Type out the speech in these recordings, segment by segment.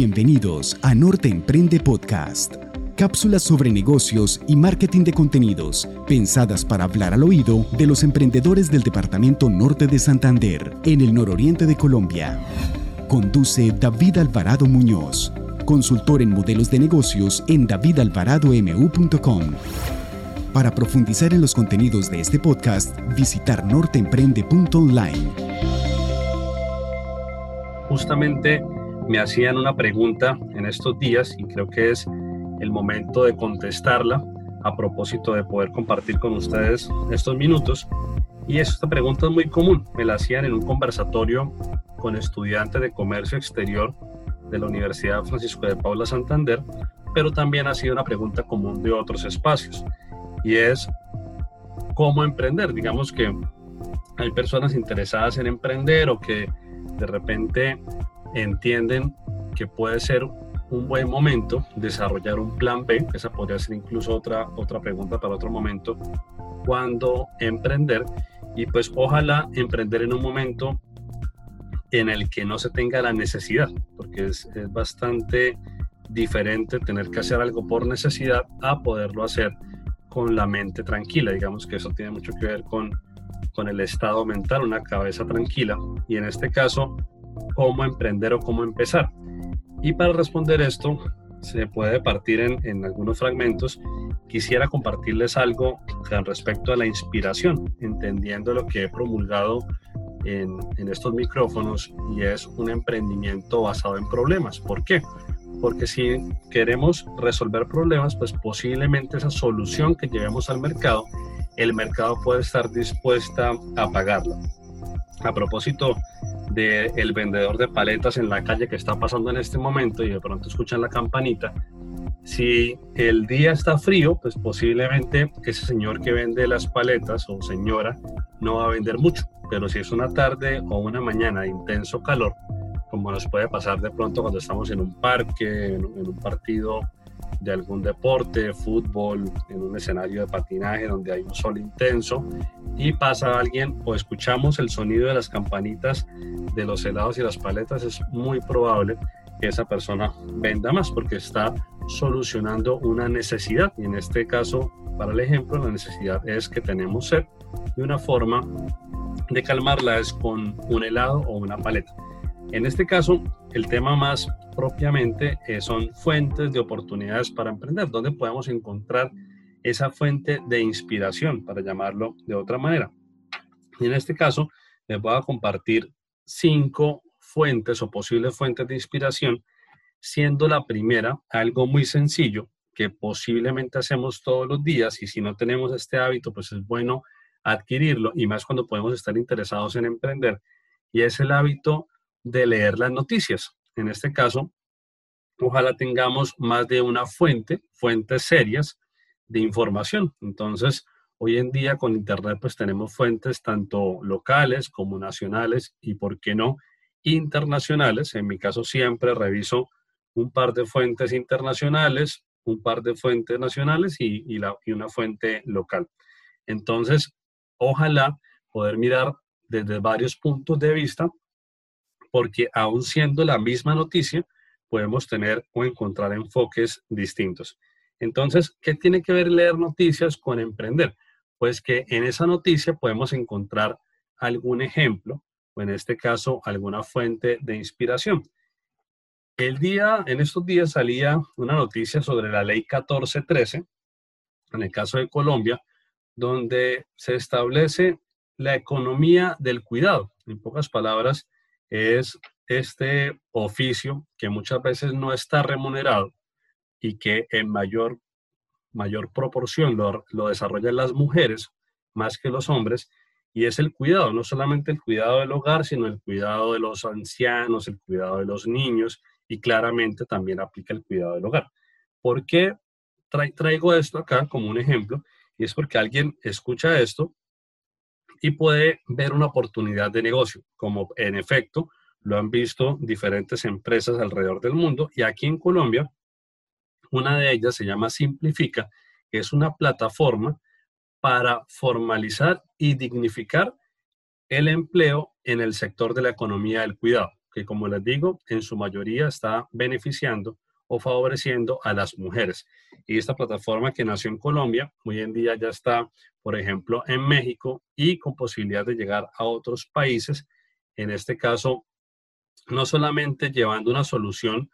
Bienvenidos a Norte Emprende Podcast. Cápsulas sobre negocios y marketing de contenidos, pensadas para hablar al oído de los emprendedores del Departamento Norte de Santander, en el nororiente de Colombia. Conduce David Alvarado Muñoz, consultor en modelos de negocios en davidalvaradomu.com. Para profundizar en los contenidos de este podcast, visitar norteemprende.online. Justamente me hacían una pregunta en estos días y creo que es el momento de contestarla a propósito de poder compartir con ustedes estos minutos. Y esta pregunta es muy común, me la hacían en un conversatorio con estudiantes de comercio exterior de la Universidad Francisco de Paula Santander, pero también ha sido una pregunta común de otros espacios. Y es, ¿cómo emprender? Digamos que hay personas interesadas en emprender o que de repente entienden que puede ser un buen momento desarrollar un plan B, esa podría ser incluso otra, otra pregunta para otro momento, cuando emprender y pues ojalá emprender en un momento en el que no se tenga la necesidad, porque es, es bastante diferente tener que hacer algo por necesidad a poderlo hacer con la mente tranquila. Digamos que eso tiene mucho que ver con, con el estado mental, una cabeza tranquila. Y en este caso, cómo emprender o cómo empezar. Y para responder esto, se puede partir en, algunos fragmentos. Quisiera compartirles algo con respecto a la inspiración, entendiendo lo que he promulgado en, en, estos micrófonos y es un emprendimiento basado en problemas. ¿Por qué? Porque si queremos resolver problemas, pues posiblemente esa solución que llevemos al mercado, el mercado puede estar dispuesta a pagarla. A propósito el vendedor de paletas en la calle que está pasando en este momento y de pronto escuchan la campanita, si el día está frío, pues posiblemente ese señor que vende las paletas o señora no va a vender mucho, pero si es una tarde o una mañana de intenso calor, como nos puede pasar de pronto cuando estamos en un parque, en, un partido de algún deporte, fútbol, en un escenario de patinaje donde hay un sol intenso y pasa alguien o escuchamos el sonido de las campanitas de los helados y las paletas, es muy probable que esa persona venda más porque está solucionando una necesidad y en este caso, para el ejemplo, la necesidad es que tenemos sed y una forma de calmarla es con un helado o una paleta. En este caso, el tema más propiamente eh, son fuentes de oportunidades para emprender, donde podemos encontrar esa fuente de inspiración, para llamarlo de otra manera. Y en este caso, les voy a compartir cinco fuentes o posibles fuentes de inspiración, siendo la primera algo muy sencillo que posiblemente hacemos todos los días y si no tenemos este hábito, pues es bueno adquirirlo y más cuando podemos estar interesados en emprender y es el hábito de leer las noticias. En este caso, ojalá tengamos más de una fuente, fuentes serias de información. Entonces, hoy en día con Internet pues tenemos fuentes tanto locales como nacionales y, ¿por qué no?, internacionales. En mi caso siempre reviso un par de fuentes internacionales, un par de fuentes nacionales y, y, la, y una fuente local. Entonces, ojalá poder mirar desde varios puntos de vista porque aún siendo la misma noticia, podemos tener o encontrar enfoques distintos. Entonces, ¿qué tiene que ver leer noticias con emprender? Pues que en esa noticia podemos encontrar algún ejemplo, o en este caso, alguna fuente de inspiración. El día, en estos días salía una noticia sobre la ley 1413, en el caso de Colombia, donde se establece la economía del cuidado. En pocas palabras, es este oficio que muchas veces no está remunerado y que en mayor, mayor proporción lo, lo desarrollan las mujeres más que los hombres, y es el cuidado, no solamente el cuidado del hogar, sino el cuidado de los ancianos, el cuidado de los niños, y claramente también aplica el cuidado del hogar. ¿Por qué traigo esto acá como un ejemplo? Y es porque alguien escucha esto y puede ver una oportunidad de negocio, como en efecto lo han visto diferentes empresas alrededor del mundo y aquí en Colombia, una de ellas se llama Simplifica, que es una plataforma para formalizar y dignificar el empleo en el sector de la economía del cuidado. que como les digo, en su mayoría está beneficiando o favoreciendo a las mujeres. Y esta plataforma que nació en Colombia, hoy en día ya está, por ejemplo, en México y con posibilidad de llegar a otros países, en este caso, no solamente llevando una solución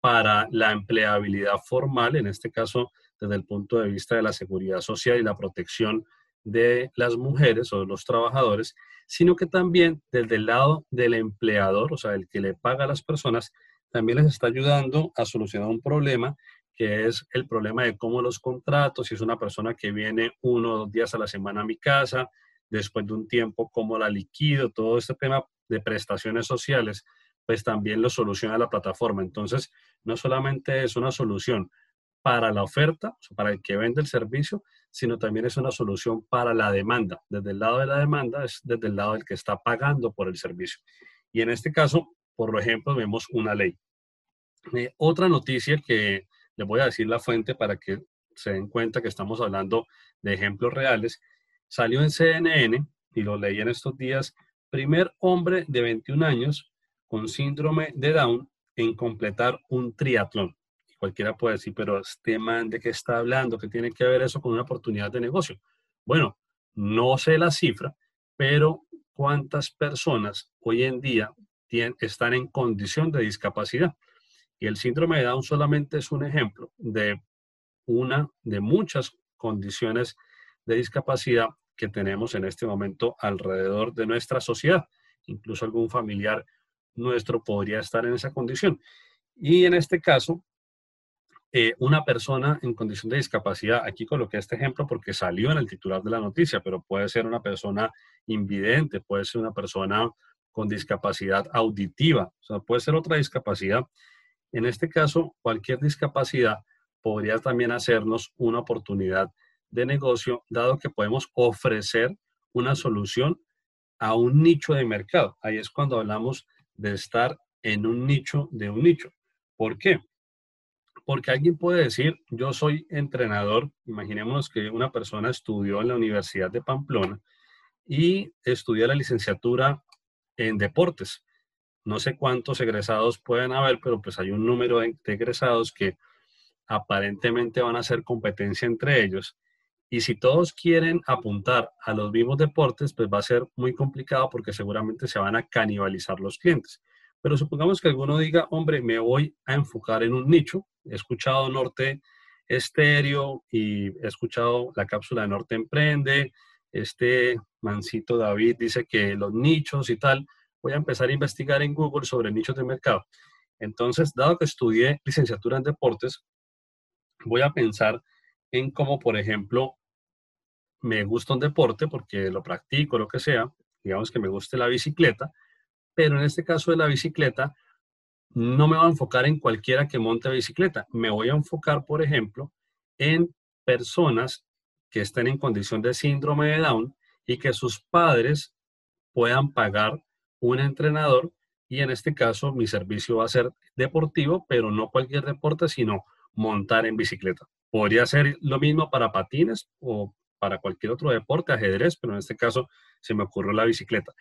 para la empleabilidad formal, en este caso desde el punto de vista de la seguridad social y la protección de las mujeres o de los trabajadores, sino que también desde el lado del empleador, o sea, el que le paga a las personas, también les está ayudando a solucionar un problema que es el problema de cómo los contratos, si es una persona que viene uno o dos días a la semana a mi casa, después de un tiempo, cómo la liquido, todo este tema de prestaciones sociales, pues también lo soluciona la plataforma. Entonces, no solamente es una solución para la oferta, para el que vende el servicio, sino también es una solución para la demanda. Desde el lado de la demanda es desde el lado del que está pagando por el servicio. Y en este caso, por ejemplo, vemos una ley. Eh, otra noticia que les voy a decir la fuente para que se den cuenta que estamos hablando de ejemplos reales, salió en CNN y lo leí en estos días, primer hombre de 21 años con síndrome de Down en completar un triatlón. Cualquiera puede decir, pero este man de qué está hablando, ¿qué tiene que ver eso con una oportunidad de negocio? Bueno, no sé la cifra, pero ¿cuántas personas hoy en día están en condición de discapacidad. Y el síndrome de Down solamente es un ejemplo de una de muchas condiciones de discapacidad que tenemos en este momento alrededor de nuestra sociedad. Incluso algún familiar nuestro podría estar en esa condición. Y en este caso, eh, una persona en condición de discapacidad, aquí coloqué este ejemplo porque salió en el titular de la noticia, pero puede ser una persona invidente, puede ser una persona con discapacidad auditiva, o sea, puede ser otra discapacidad. En este caso, cualquier discapacidad podría también hacernos una oportunidad de negocio, dado que podemos ofrecer una solución a un nicho de mercado. Ahí es cuando hablamos de estar en un nicho de un nicho. ¿Por qué? Porque alguien puede decir, yo soy entrenador, imaginémonos que una persona estudió en la Universidad de Pamplona y estudió la licenciatura en deportes. No sé cuántos egresados pueden haber, pero pues hay un número de, egresados que aparentemente van a hacer competencia entre ellos. Y si todos quieren apuntar a los mismos deportes, pues va a ser muy complicado porque seguramente se van a canibalizar los clientes. Pero supongamos que alguno diga, hombre, me voy a enfocar en un nicho. He escuchado Norte Estéreo y he escuchado la cápsula de Norte Emprende, este mancito David dice que los nichos y tal, voy a empezar a investigar en Google sobre nichos de mercado. Entonces, dado que estudié licenciatura en deportes, voy a pensar en cómo, por ejemplo, me gusta un deporte porque lo practico, lo que sea, digamos que me guste la bicicleta, pero en este caso de la bicicleta, no me voy a enfocar en cualquiera que monte bicicleta, me voy a enfocar, por ejemplo, en personas que estén en condición de síndrome de Down y que sus padres puedan pagar un entrenador y en este caso mi servicio va a ser deportivo, pero no cualquier deporte, sino montar en bicicleta. Podría ser lo mismo para patines o para cualquier otro deporte, ajedrez, pero en este caso se me ocurrió la bicicleta.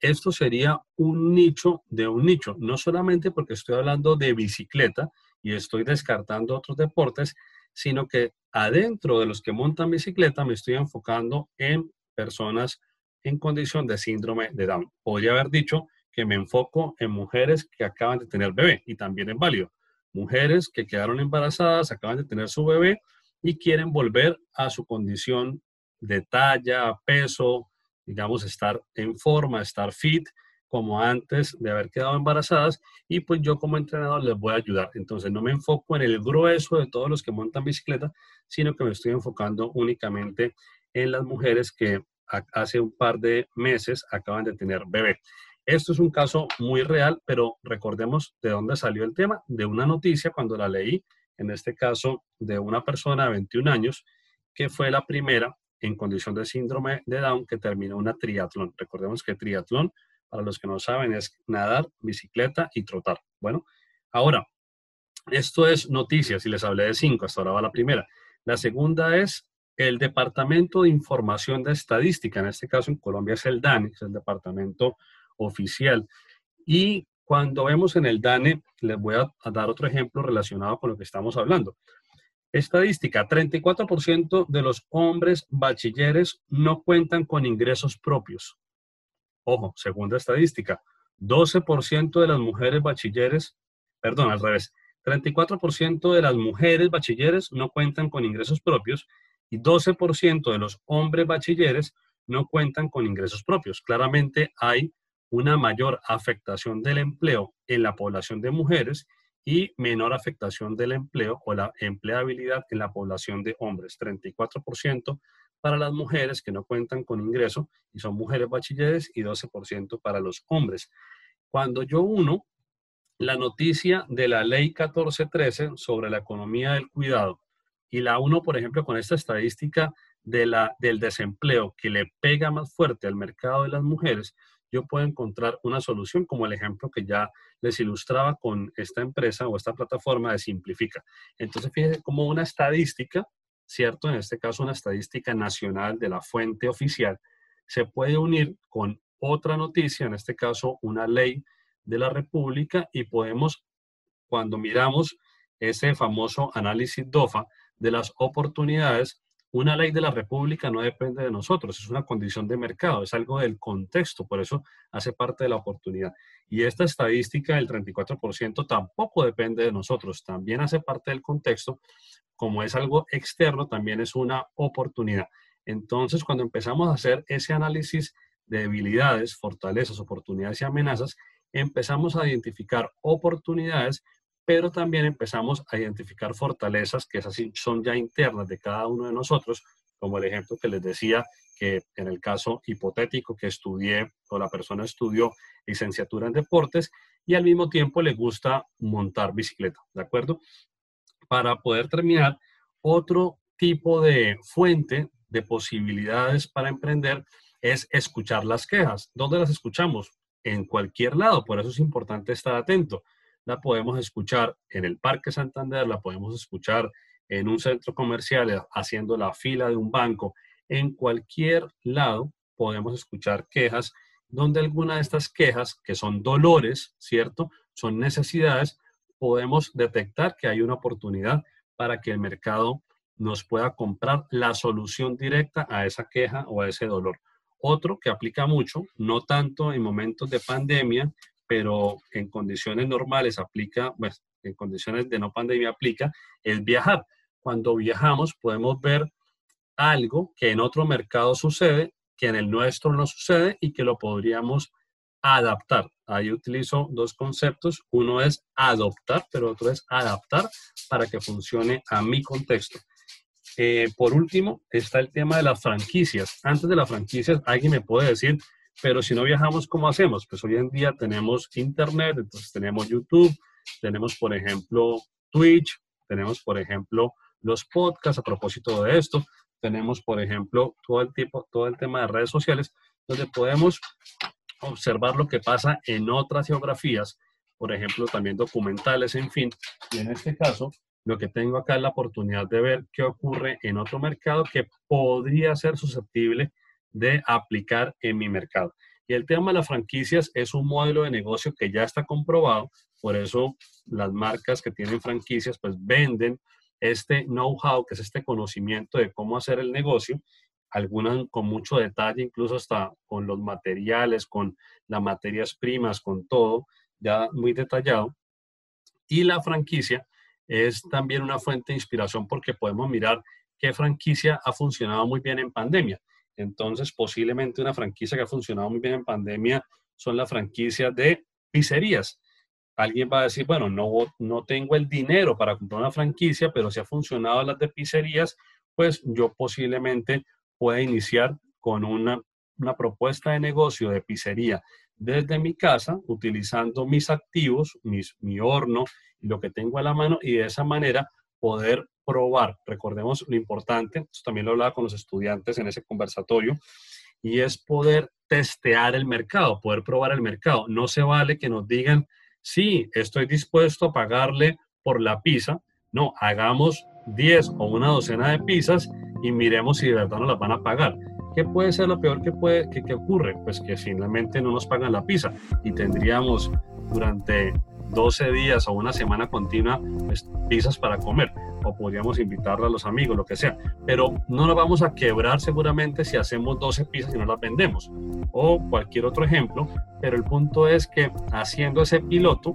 Esto sería un nicho de un nicho, no solamente porque estoy hablando de bicicleta y estoy descartando otros deportes, sino que adentro de los que montan bicicleta me estoy enfocando en personas en condición de síndrome de Down. Podría haber dicho que me enfoco en mujeres que acaban de tener bebé y también es válido. Mujeres que quedaron embarazadas, acaban de tener su bebé y quieren volver a su condición de talla, peso, digamos, estar en forma, estar fit, como antes de haber quedado embarazadas y pues yo como entrenador les voy a ayudar. Entonces no me enfoco en el grueso de todos los que montan bicicleta, sino que me estoy enfocando únicamente en las mujeres que hace un par de meses acaban de tener bebé. Esto es un caso muy real, pero recordemos de dónde salió el tema, de una noticia cuando la leí, en este caso de una persona de 21 años, que fue la primera en condición de síndrome de Down que terminó una triatlón. Recordemos que triatlón para los que no saben, es nadar, bicicleta y trotar. Bueno, ahora, esto es noticias y les hablé de cinco, hasta ahora va la primera. La segunda es el Departamento de Información de Estadística, en este caso en Colombia es el DANI, es el departamento oficial. Y Cuando vemos en el DANE, les voy a dar otro ejemplo relacionado con lo que estamos hablando. Estadística, 34% de los hombres bachilleres no cuentan con ingresos propios. Ojo, segunda estadística, 12% de las mujeres bachilleres, perdón, al revés, 34% de las mujeres bachilleres no cuentan con ingresos propios y 12% de los hombres bachilleres no cuentan con ingresos propios. Claramente hay una mayor afectación del empleo en la población de mujeres y menor afectación del empleo o la empleabilidad en la población de hombres. 34% para las mujeres que no cuentan con ingreso y son mujeres bachilleres y 12% para los hombres. Cuando yo uno la noticia de la ley 1413 sobre la economía del cuidado y la uno, por ejemplo, con esta estadística de la, del desempleo que le pega más fuerte al mercado de las mujeres, yo puedo encontrar una solución como el ejemplo que ya les ilustraba con esta empresa o esta plataforma de Simplifica. Entonces, fíjense como una estadística, ¿cierto? En este caso, una estadística nacional de la fuente oficial, se puede unir con otra noticia, en este caso, una ley de la República y podemos, cuando miramos ese famoso análisis DOFA de las oportunidades, una ley de la República no depende de nosotros, es una condición de mercado, es algo del contexto, por eso hace parte de la oportunidad. Y esta estadística del 34% tampoco depende de nosotros, también hace parte del contexto, como es algo externo, también es una oportunidad. Entonces, cuando empezamos a hacer ese análisis de debilidades, fortalezas, oportunidades y amenazas, empezamos a identificar oportunidades pero también empezamos a identificar fortalezas que esas son ya internas de cada uno de nosotros, como el ejemplo que les decía, que en el caso hipotético que estudié o la persona estudió licenciatura en deportes y al mismo tiempo le gusta montar bicicleta, ¿de acuerdo? Para poder terminar, otro tipo de fuente de posibilidades para emprender es escuchar las quejas. ¿Dónde las escuchamos? En cualquier lado, por eso es importante estar atento la podemos escuchar en el Parque Santander, la podemos escuchar en un centro comercial eh, haciendo la fila de un banco. En cualquier lado podemos escuchar quejas donde alguna de estas quejas, que son dolores, ¿cierto? Son necesidades, podemos detectar que hay una oportunidad para que el mercado nos pueda comprar la solución directa a esa queja o a ese dolor. Otro que aplica mucho, no tanto en momentos de pandemia, pero en condiciones normales aplica, pues, en condiciones de no pandemia aplica, es viajar. Cuando viajamos podemos ver algo que en otro mercado sucede, que en el nuestro no sucede y que lo podríamos adaptar. Ahí utilizo dos conceptos. Uno es adoptar, pero otro es adaptar para que funcione a mi contexto. Eh, por último, está el tema de las franquicias. Antes de las franquicias, alguien me puede decir, pero si no viajamos, ¿cómo hacemos? Pues hoy en día tenemos Internet, entonces tenemos YouTube, tenemos, por ejemplo, Twitch, tenemos, por ejemplo, los podcasts a propósito de esto, tenemos, por ejemplo, todo el, tipo, todo el tema de redes sociales, donde podemos observar lo que pasa en otras geografías, por ejemplo, también documentales, en fin. Y en este caso, lo que tengo acá es la oportunidad de ver qué ocurre en otro mercado que podría ser susceptible de aplicar en mi mercado. Y el tema de las franquicias es un modelo de negocio que ya está comprobado, por eso las marcas que tienen franquicias pues venden este know-how, que es este conocimiento de cómo hacer el negocio, algunas con mucho detalle, incluso hasta con los materiales, con las materias primas, con todo, ya muy detallado. Y la franquicia es también una fuente de inspiración porque podemos mirar qué franquicia ha funcionado muy bien en pandemia. Entonces, posiblemente una franquicia que ha funcionado muy bien en pandemia son las franquicias de pizzerías. Alguien va a decir, bueno, no, no tengo el dinero para comprar una franquicia, pero si ha funcionado las de pizzerías, pues yo posiblemente pueda iniciar con una, una propuesta de negocio de pizzería desde mi casa, utilizando mis activos, mis, mi horno y lo que tengo a la mano, y de esa manera poder probar. Recordemos lo importante, esto también lo hablaba con los estudiantes en ese conversatorio, y es poder testear el mercado, poder probar el mercado. No se vale que nos digan, sí, estoy dispuesto a pagarle por la pizza. No, hagamos 10 o una docena de pizzas y miremos si de verdad nos las van a pagar. ¿Qué puede ser lo peor que, puede, que, que ocurre? Pues que finalmente no nos pagan la pizza y tendríamos durante 12 días o una semana continua pues, pizzas para comer o podríamos invitarla a los amigos, lo que sea, pero no nos vamos a quebrar seguramente si hacemos 12 pizzas y no las vendemos o cualquier otro ejemplo, pero el punto es que haciendo ese piloto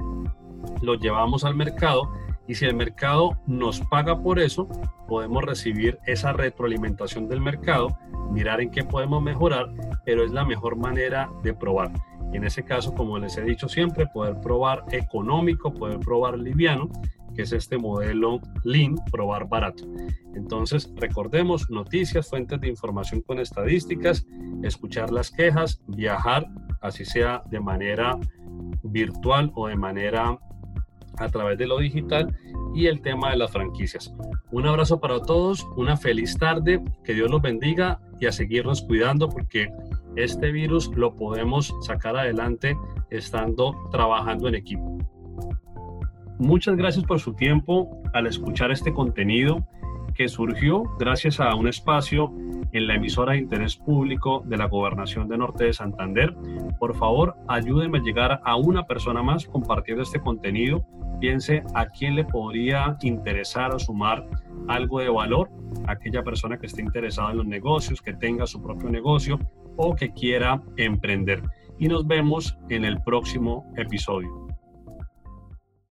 lo llevamos al mercado y si el mercado nos paga por eso, podemos recibir esa retroalimentación del mercado, mirar en qué podemos mejorar, pero es la mejor manera de probar. Y en ese caso, como les he dicho siempre, poder probar económico, poder probar liviano, que es este modelo Lean, probar barato. Entonces, recordemos noticias, fuentes de información con estadísticas, escuchar las quejas, viajar, así sea de manera virtual o de manera a través de lo digital y el tema de las franquicias. Un abrazo para todos, una feliz tarde, que Dios los bendiga y a seguirnos cuidando porque este virus lo podemos sacar adelante estando trabajando en equipo. Muchas gracias por su tiempo al escuchar este contenido que surgió gracias a un espacio en la emisora de interés público de la Gobernación de Norte de Santander. Por favor, ayúdenme a llegar a una persona más compartiendo este contenido. Piense a quién le podría interesar o sumar algo de valor, aquella persona que esté interesada en los negocios, que tenga su propio negocio o que quiera emprender. Y nos vemos en el próximo episodio.